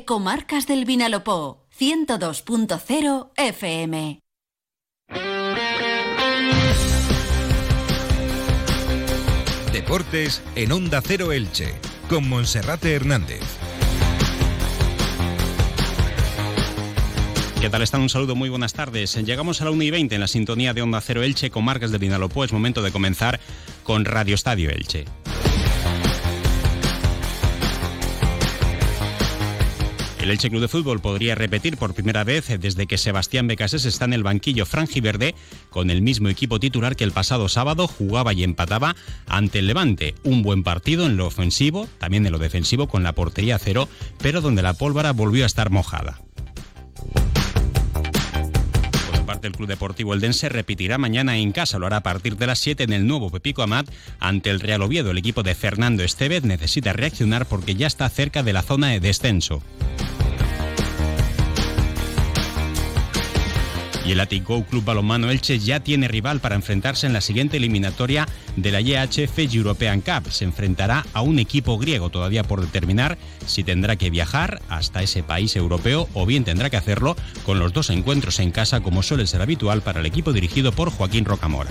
Comarcas del Vinalopó 102.0 FM. Deportes en Onda Cero Elche, con Monserrate Hernández. ¿Qué tal están? Un saludo, muy buenas tardes. Llegamos a la 1 y 20 en la sintonía de Onda Cero Elche, Comarcas del Vinalopó. Es momento de comenzar con Radio Estadio Elche. El Elche Club de Fútbol podría repetir por primera vez desde que Sebastián Becasés está en el banquillo franjiverde con el mismo equipo titular que el pasado sábado jugaba y empataba ante el Levante. Un buen partido en lo ofensivo, también en lo defensivo con la portería cero, pero donde la pólvora volvió a estar mojada parte del Club Deportivo Eldense repetirá mañana en casa. Lo hará a partir de las 7 en el nuevo Pepico Amat ante el Real Oviedo. El equipo de Fernando Estevez necesita reaccionar porque ya está cerca de la zona de descenso. Y el Aticou Club Balonmano Elche ya tiene rival para enfrentarse en la siguiente eliminatoria de la IHF European Cup. Se enfrentará a un equipo griego todavía por determinar si tendrá que viajar hasta ese país europeo o bien tendrá que hacerlo con los dos encuentros en casa como suele ser habitual para el equipo dirigido por Joaquín Rocamora.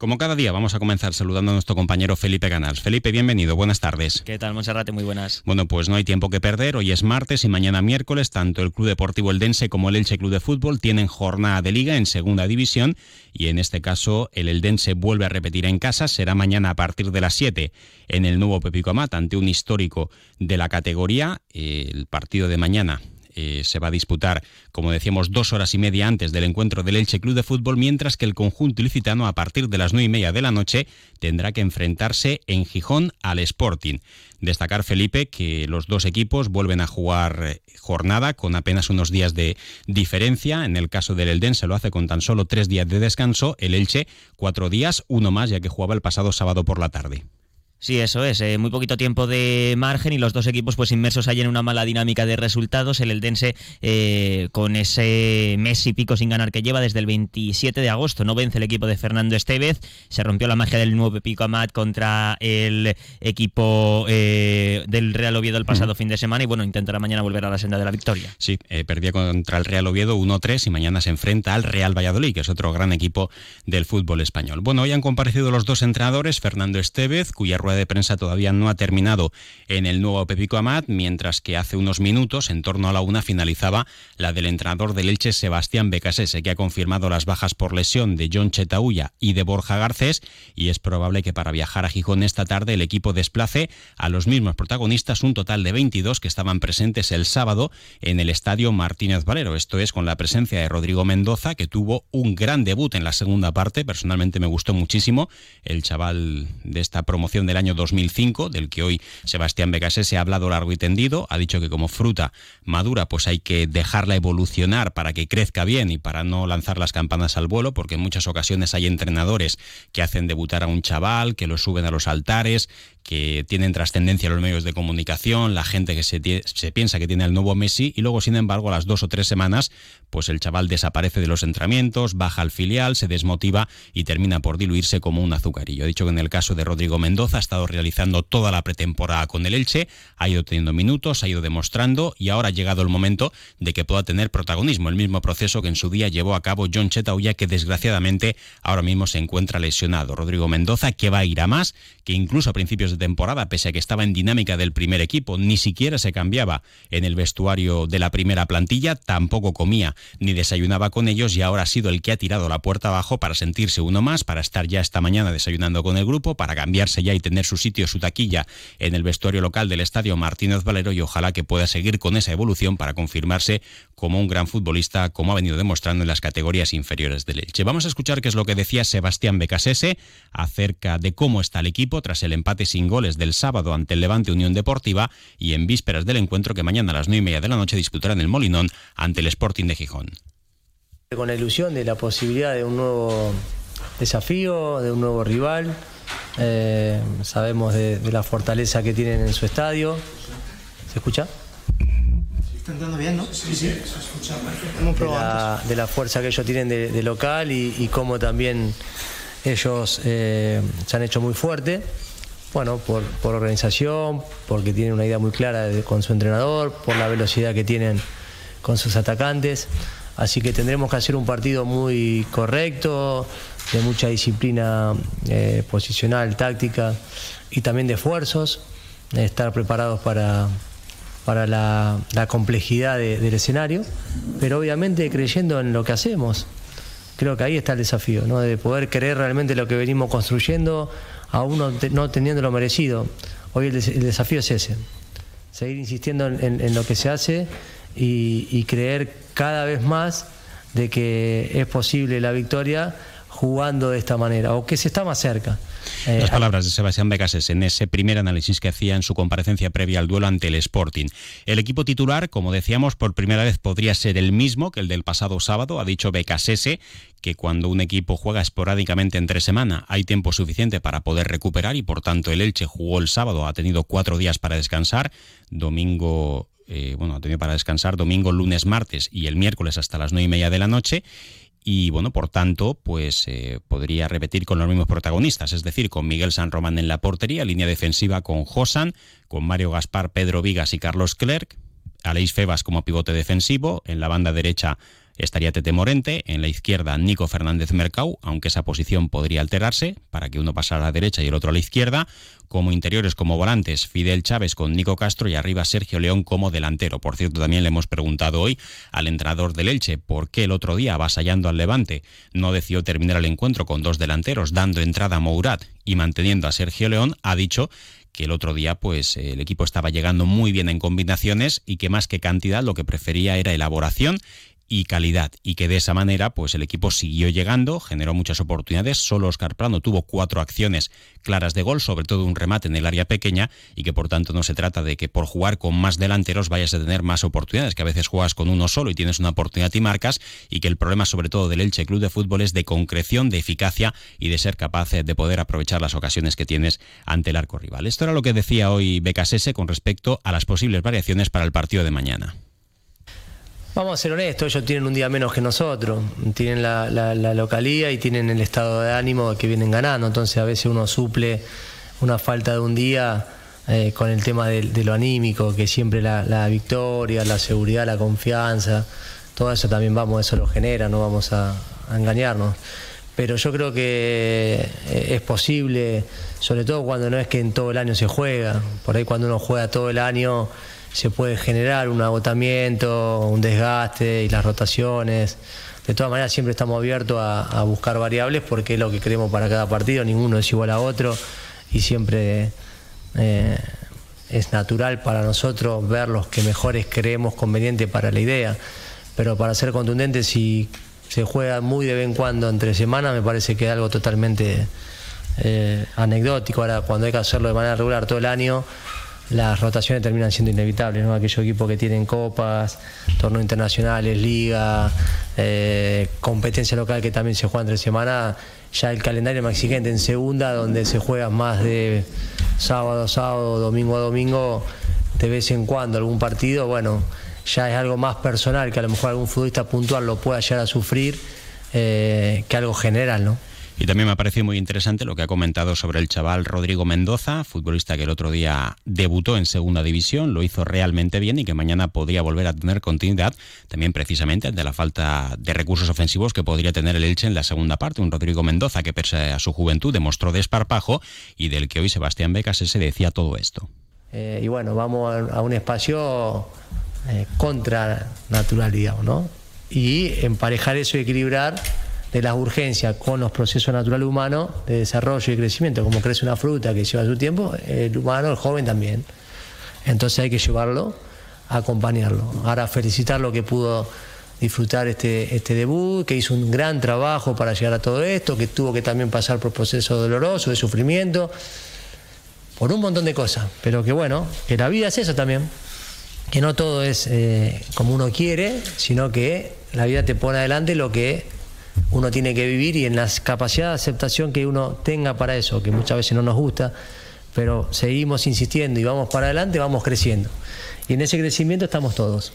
Como cada día, vamos a comenzar saludando a nuestro compañero Felipe Canals. Felipe, bienvenido, buenas tardes. ¿Qué tal, Monserrate? Muy buenas. Bueno, pues no hay tiempo que perder. Hoy es martes y mañana miércoles, tanto el Club Deportivo Eldense como el Elche Club de Fútbol tienen jornada de liga en segunda división y en este caso el Eldense vuelve a repetir en casa. Será mañana a partir de las 7 en el nuevo Pepico Amat ante un histórico de la categoría. El partido de mañana eh, se va a disputar, como decíamos, dos horas y media antes del encuentro del Elche Club de Fútbol, mientras que el conjunto ilicitano a partir de las nueve y media de la noche tendrá que enfrentarse en Gijón al Sporting. Destacar, Felipe, que los dos equipos vuelven a jugar eh, jornada con apenas unos días de diferencia. En el caso del Eldense lo hace con tan solo tres días de descanso, el Elche cuatro días, uno más ya que jugaba el pasado sábado por la tarde. Sí, eso es. Eh, muy poquito tiempo de margen y los dos equipos pues inmersos ahí en una mala dinámica de resultados. El Eldense eh, con ese mes y pico sin ganar que lleva desde el 27 de agosto. No vence el equipo de Fernando Estevez. Se rompió la magia del nuevo pico Amat contra el equipo eh, del Real Oviedo el pasado fin de semana y bueno, intentará mañana volver a la senda de la victoria. Sí, perdía contra el Real Oviedo 1-3 y mañana se enfrenta al Real Valladolid, que es otro gran equipo del fútbol español. Bueno, hoy han comparecido los dos entrenadores, Fernando Estevez, cuya rueda de prensa todavía no ha terminado en el nuevo Pepico Amat, mientras que hace unos minutos, en torno a la una, finalizaba la del entrenador del Elche, Sebastián Becasese, que ha confirmado las bajas por lesión de John Chetauya y de Borja Garcés, y es probable que para viajar a Gijón esta tarde el equipo desplace a los mismos protagonistas, un total de 22 que estaban presentes el sábado en el estadio Martínez Valero. Esto es con la presencia de Rodrigo Mendoza, que tuvo un gran debut en la segunda parte. Personalmente me gustó muchísimo el chaval de esta promoción del año 2005, del que hoy Sebastián Becasé se ha hablado largo y tendido, ha dicho que como fruta madura pues hay que dejarla evolucionar para que crezca bien y para no lanzar las campanas al vuelo, porque en muchas ocasiones hay entrenadores que hacen debutar a un chaval, que lo suben a los altares, que tienen trascendencia en los medios de comunicación, la gente que se, piensa que tiene el nuevo Messi y luego, sin embargo, a las dos o tres semanas, pues el chaval desaparece de los entrenamientos, baja al filial, se desmotiva y termina por diluirse como un azucarillo. He dicho que en el caso de Rodrigo Mendoza ha estado realizando toda la pretemporada con el Elche, ha ido teniendo minutos, ha ido demostrando y ahora ha llegado el momento de que pueda tener protagonismo, el mismo proceso que en su día llevó a cabo John Chetauya, que desgraciadamente ahora mismo se encuentra lesionado. Rodrigo Mendoza, que va a ir a más, que incluso a principios de temporada, pese a que estaba en dinámica del primer equipo, ni siquiera se cambiaba en el vestuario de la primera plantilla, tampoco comía ni desayunaba con ellos y ahora ha sido el que ha tirado la puerta abajo para sentirse uno más, para estar ya esta mañana desayunando con el grupo, para cambiarse ya y tener tener su sitio, su taquilla en el vestuario local del estadio Martínez Valero y ojalá que pueda seguir con esa evolución para confirmarse como un gran futbolista, como ha venido demostrando en las categorías inferiores del Elche. Vamos a escuchar qué es lo que decía Sebastián Becasese acerca de cómo está el equipo tras el empate sin goles del sábado ante el Levante Unión Deportiva y en vísperas del encuentro que mañana a las nueve y media de la noche disputarán el Molinón ante el Sporting de Gijón. Con la ilusión de la posibilidad de un nuevo desafío, de un nuevo rival. Eh, sabemos de, la fortaleza que tienen en su estadio. ¿Se escucha? Está entrando bien, ¿no? Sí, sí, se escucha De la, de la fuerza que ellos tienen de, local y, cómo también ellos eh, se han hecho muy fuerte. Bueno, por, organización, porque tienen una idea muy clara con su entrenador, por la velocidad que tienen con sus atacantes. Así que tendremos que hacer un partido muy correcto, de mucha disciplina eh, posicional, táctica y también de esfuerzos, estar preparados para, para la, complejidad del escenario, pero obviamente creyendo en lo que hacemos. Creo que ahí está el desafío, ¿no? de poder creer realmente lo que venimos construyendo, aún no, teniendo lo merecido. Hoy el, desafío es ese, seguir insistiendo en, lo que se hace y creer cada vez más de que es posible la victoria jugando de esta manera o que se está más cerca. Las eh, palabras de Sebastián Becases en ese primer análisis que hacía en su comparecencia previa al duelo ante el Sporting. El equipo titular, como decíamos, por primera vez podría ser el mismo que el del pasado sábado, ha dicho Becasese, que cuando un equipo juega esporádicamente entre semana hay tiempo suficiente para poder recuperar y por tanto el Elche jugó el sábado, ha tenido cuatro días para descansar, domingo eh, bueno, ha tenido para descansar domingo, lunes, martes y el miércoles hasta las nueve y media de la noche y bueno, por tanto, pues eh, podría repetir con los mismos protagonistas, es decir, con Miguel San Román en la portería, línea defensiva con Josan, con Mario Gaspar, Pedro Vigas y Carlos Clerc, Aleix Febas como pivote defensivo, en la banda derecha estaría Tete Morente, en la izquierda Nico Fernández Mercau, aunque esa posición podría alterarse para que uno pasara a la derecha y el otro a la izquierda, como interiores como volantes Fidel Chávez con Nico Castro y arriba Sergio León como delantero. Por cierto, también le hemos preguntado hoy al entrenador del Elche por qué el otro día, avasallando al Levante, no decidió terminar el encuentro con dos delanteros, dando entrada a Mourat y manteniendo a Sergio León, ha dicho que el otro día pues el equipo estaba llegando muy bien en combinaciones y que más que cantidad lo que prefería era elaboración y calidad y que de esa manera pues el equipo siguió llegando, generó muchas oportunidades, solo Oscar Plano tuvo cuatro acciones claras de gol, sobre todo un remate en el área pequeña y que por tanto no se trata de que por jugar con más delanteros vayas a tener más oportunidades, que a veces juegas con uno solo y tienes una oportunidad y marcas y que el problema sobre todo del Elche Club de Fútbol es de concreción, de eficacia y de ser capaz de poder aprovechar las ocasiones que tienes ante el arco rival. Esto era lo que decía hoy Becasese con respecto a las posibles variaciones para el partido de mañana. Vamos a ser honestos, ellos tienen un día menos que nosotros, tienen la, localía y tienen el estado de ánimo que vienen ganando, entonces a veces uno suple una falta de un día eh, con el tema de, lo anímico, que siempre la, victoria, la seguridad, la confianza, todo eso también vamos, eso lo genera, no vamos a, engañarnos. Pero yo creo que eh, es posible, sobre todo cuando no es que en todo el año se juega, por ahí cuando uno juega todo el año se puede generar un agotamiento, un desgaste y las rotaciones. De todas maneras, siempre estamos abiertos a, buscar variables porque es lo que queremos para cada partido, ninguno es igual a otro y siempre eh, es natural para nosotros ver los que mejores creemos conveniente para la idea. Pero para ser contundente, si se juega muy de vez en cuando entre semanas, me parece que es algo totalmente eh, anecdótico. Ahora, cuando hay que hacerlo de manera regular todo el año, las rotaciones terminan siendo inevitables, ¿no? Aquellos equipos que tienen copas, torneos internacionales, liga, eh, competencia local que también se juega entre semana, ya el calendario más exigente en segunda, donde se juega más de sábado a sábado, domingo a domingo, de vez en cuando algún partido, bueno, ya es algo más personal que a lo mejor algún futbolista puntual lo pueda llegar a sufrir eh, que algo general, ¿no? Y también me ha parecido muy interesante lo que ha comentado sobre el chaval Rodrigo Mendoza, futbolista que el otro día debutó en segunda división, lo hizo realmente bien y que mañana podría volver a tener continuidad, también precisamente ante la falta de recursos ofensivos que podría tener el Elche en la segunda parte. Un Rodrigo Mendoza que pese a su juventud demostró desparpajo y del que hoy Sebastián Becas se decía todo esto. Eh, y bueno, vamos a, un espacio eh, contra digamos, ¿no? Y emparejar eso y equilibrar de las urgencias con los procesos naturales humanos de desarrollo y crecimiento, como crece una fruta que lleva su tiempo, el humano, el joven también. Entonces hay que llevarlo, acompañarlo. Ahora felicitarlo que pudo disfrutar este, este debut, que hizo un gran trabajo para llegar a todo esto, que tuvo que también pasar por procesos dolorosos, de sufrimiento, por un montón de cosas. Pero que bueno, que la vida es eso también, que no todo es eh, como uno quiere, sino que la vida te pone adelante lo que uno tiene que vivir y en la capacidad de aceptación que uno tenga para eso, que muchas veces no nos gusta, pero seguimos insistiendo y vamos para adelante, vamos creciendo. Y en ese crecimiento estamos todos.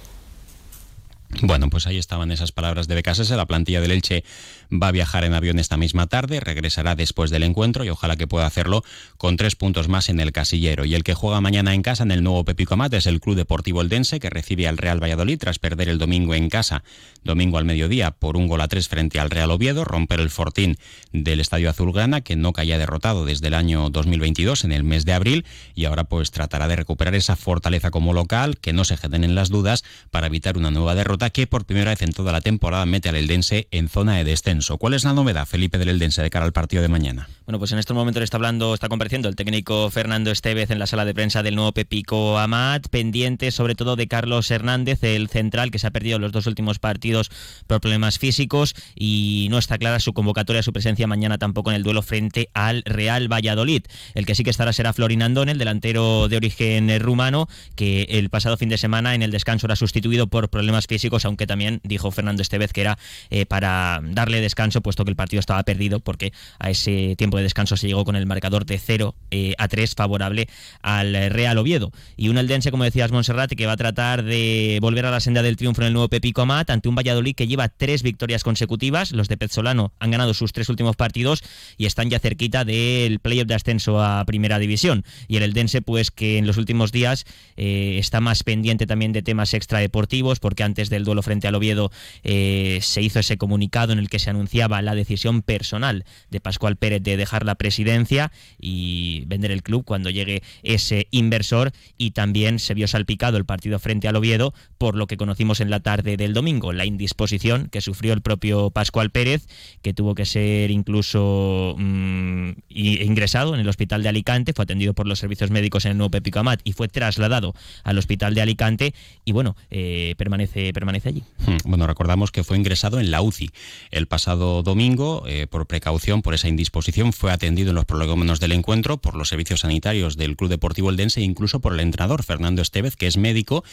Bueno, pues ahí estaban esas palabras de Becasese. La plantilla del Elche va a viajar en avión esta misma tarde, regresará después del encuentro y ojalá que pueda hacerlo con tres puntos más en el casillero. Y el que juega mañana en casa en el nuevo Pepico Amat es el Club Deportivo Eldense, que recibe al Real Valladolid tras perder el domingo en casa, domingo al mediodía, por un gol a tres frente al Real Oviedo, romper el fortín del Estadio Azulgrana, que no caía derrotado desde el año 2022, en el mes de abril, y ahora pues tratará de recuperar esa fortaleza como local, que no se generen las dudas, para evitar una nueva derrota que por primera vez en toda la temporada mete al Eldense en zona de descenso. ¿Cuál es la novedad, Felipe del Eldense, de cara al partido de mañana? Bueno, pues en estos momentos está hablando, está compareciendo el técnico Fernando Estevez en la sala de prensa del nuevo Pepico Amat, pendiente sobre todo de Carlos Hernández, el central que se ha perdido los dos últimos partidos por problemas físicos y no está clara su convocatoria, su presencia mañana tampoco en el duelo frente al Real Valladolid. El que sí que estará será Florin Andón, el delantero de origen rumano, que el pasado fin de semana en el descanso era sustituido por problemas físicos aunque también dijo Fernando Estevez que era eh, para darle descanso, puesto que el partido estaba perdido, porque a ese tiempo de descanso se llegó con el marcador de 0 eh, a 3 favorable al Real Oviedo. Y un Eldense, como decías, Monserrat, que va a tratar de volver a la senda del triunfo en el nuevo Pepico Amat ante un Valladolid que lleva tres victorias consecutivas. Los de Pezzolano han ganado sus tres últimos partidos y están ya cerquita del playoff de ascenso a Primera División. Y el Eldense, pues que en los últimos días eh, está más pendiente también de temas extradeportivos, porque antes del duelo frente al Oviedo eh, se hizo ese comunicado en el que se anunciaba la decisión personal de Pascual Pérez de dejar la presidencia y vender el club cuando llegue ese inversor y también se vio salpicado el partido frente al Oviedo por lo que conocimos en la tarde del domingo, la indisposición que sufrió el propio Pascual Pérez, que tuvo que ser incluso mm, ingresado en el hospital de Alicante, fue atendido por los servicios médicos en el nuevo Pepico Amat y fue trasladado al hospital de Alicante y bueno, eh, permanece, permanece allí. Hmm, bueno, recordamos que fue ingresado en la UCI el pasado domingo eh, por precaución, por esa indisposición, fue atendido en los prolegómenos del encuentro por los servicios sanitarios del Club Deportivo Eldense e incluso por el entrenador Fernando Estevez, que es médico.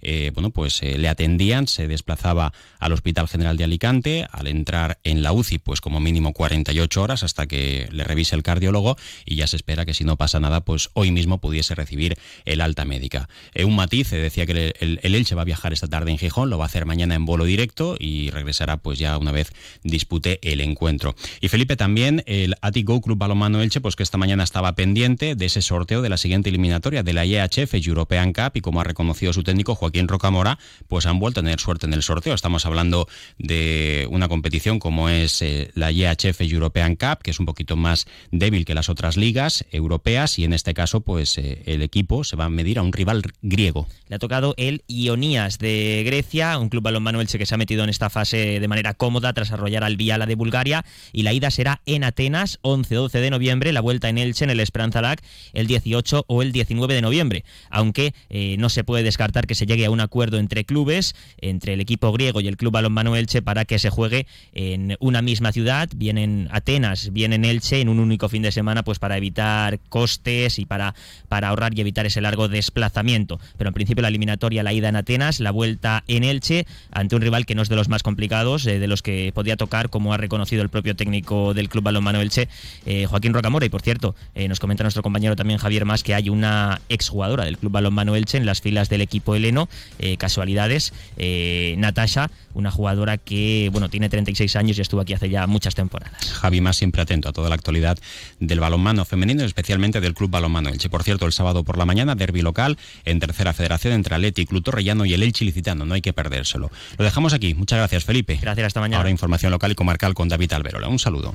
Eh, bueno, pues eh, le atendían, se desplazaba al Hospital General de Alicante, al entrar en la UCI, pues como mínimo 48 horas hasta que le revise el cardiólogo y ya se espera que si no pasa nada, pues hoy mismo pudiese recibir el alta médica. un matiz, decía que el, el Elche va a viajar esta tarde en Gijón, lo va a hacer mañana en vuelo directo y regresará pues ya una vez dispute el encuentro. Y Felipe también, el Atigo Club Balomano Elche, pues que esta mañana estaba pendiente de ese sorteo de la siguiente eliminatoria de la IHF European Cup y como ha reconocido su técnico Joaquín Rocamora, pues han vuelto a tener suerte en el sorteo. Estamos hablando de una competición como es eh, la IHF European Cup, que es un poquito más débil que las otras ligas europeas y en este caso pues eh, el equipo se va a medir a un rival griego. Le ha tocado el Ionías de Grecia, un club balonmano Elche que se ha metido en esta fase de manera cómoda tras arrollar al Viala de Bulgaria y la ida será en Atenas 11-12 de noviembre, la vuelta en Elche en el Esperanza Lac el 18 o el 19 de noviembre, aunque eh, no se puede descartar que se llegue a un acuerdo entre clubes, entre el equipo griego y el club balonmano Elche para que se juegue en una misma ciudad, bien en Atenas, bien en Elche en un único fin de semana pues para evitar costes y para, para ahorrar y evitar ese largo desplazamiento, pero en principio la eliminatoria la ida en Atenas, la vuelta en Elche ante un rival que no es de los más complicados, eh, de los que podía tocar, como ha reconocido el propio técnico del Club Balonmano Elche, eh, Joaquín Rocamora. Y por cierto, eh, nos comenta nuestro compañero también Javier Más que hay una exjugadora del Club Balonmano Elche en las filas del equipo heleno, casualidades, Natasha, una jugadora que bueno tiene 36 años y estuvo aquí hace ya muchas temporadas. Javi Más siempre atento a toda la actualidad del balonmano femenino, especialmente del Club Balonmano Elche. Por cierto, el sábado por la mañana, derby local en tercera federación entre Atleti, Club Torrellano y el Elche licitando. No hay que perdérselo. Lo dejamos aquí. Muchas gracias, Felipe. Gracias, hasta mañana. Ahora información local y comarcal con David Alberola. Un saludo.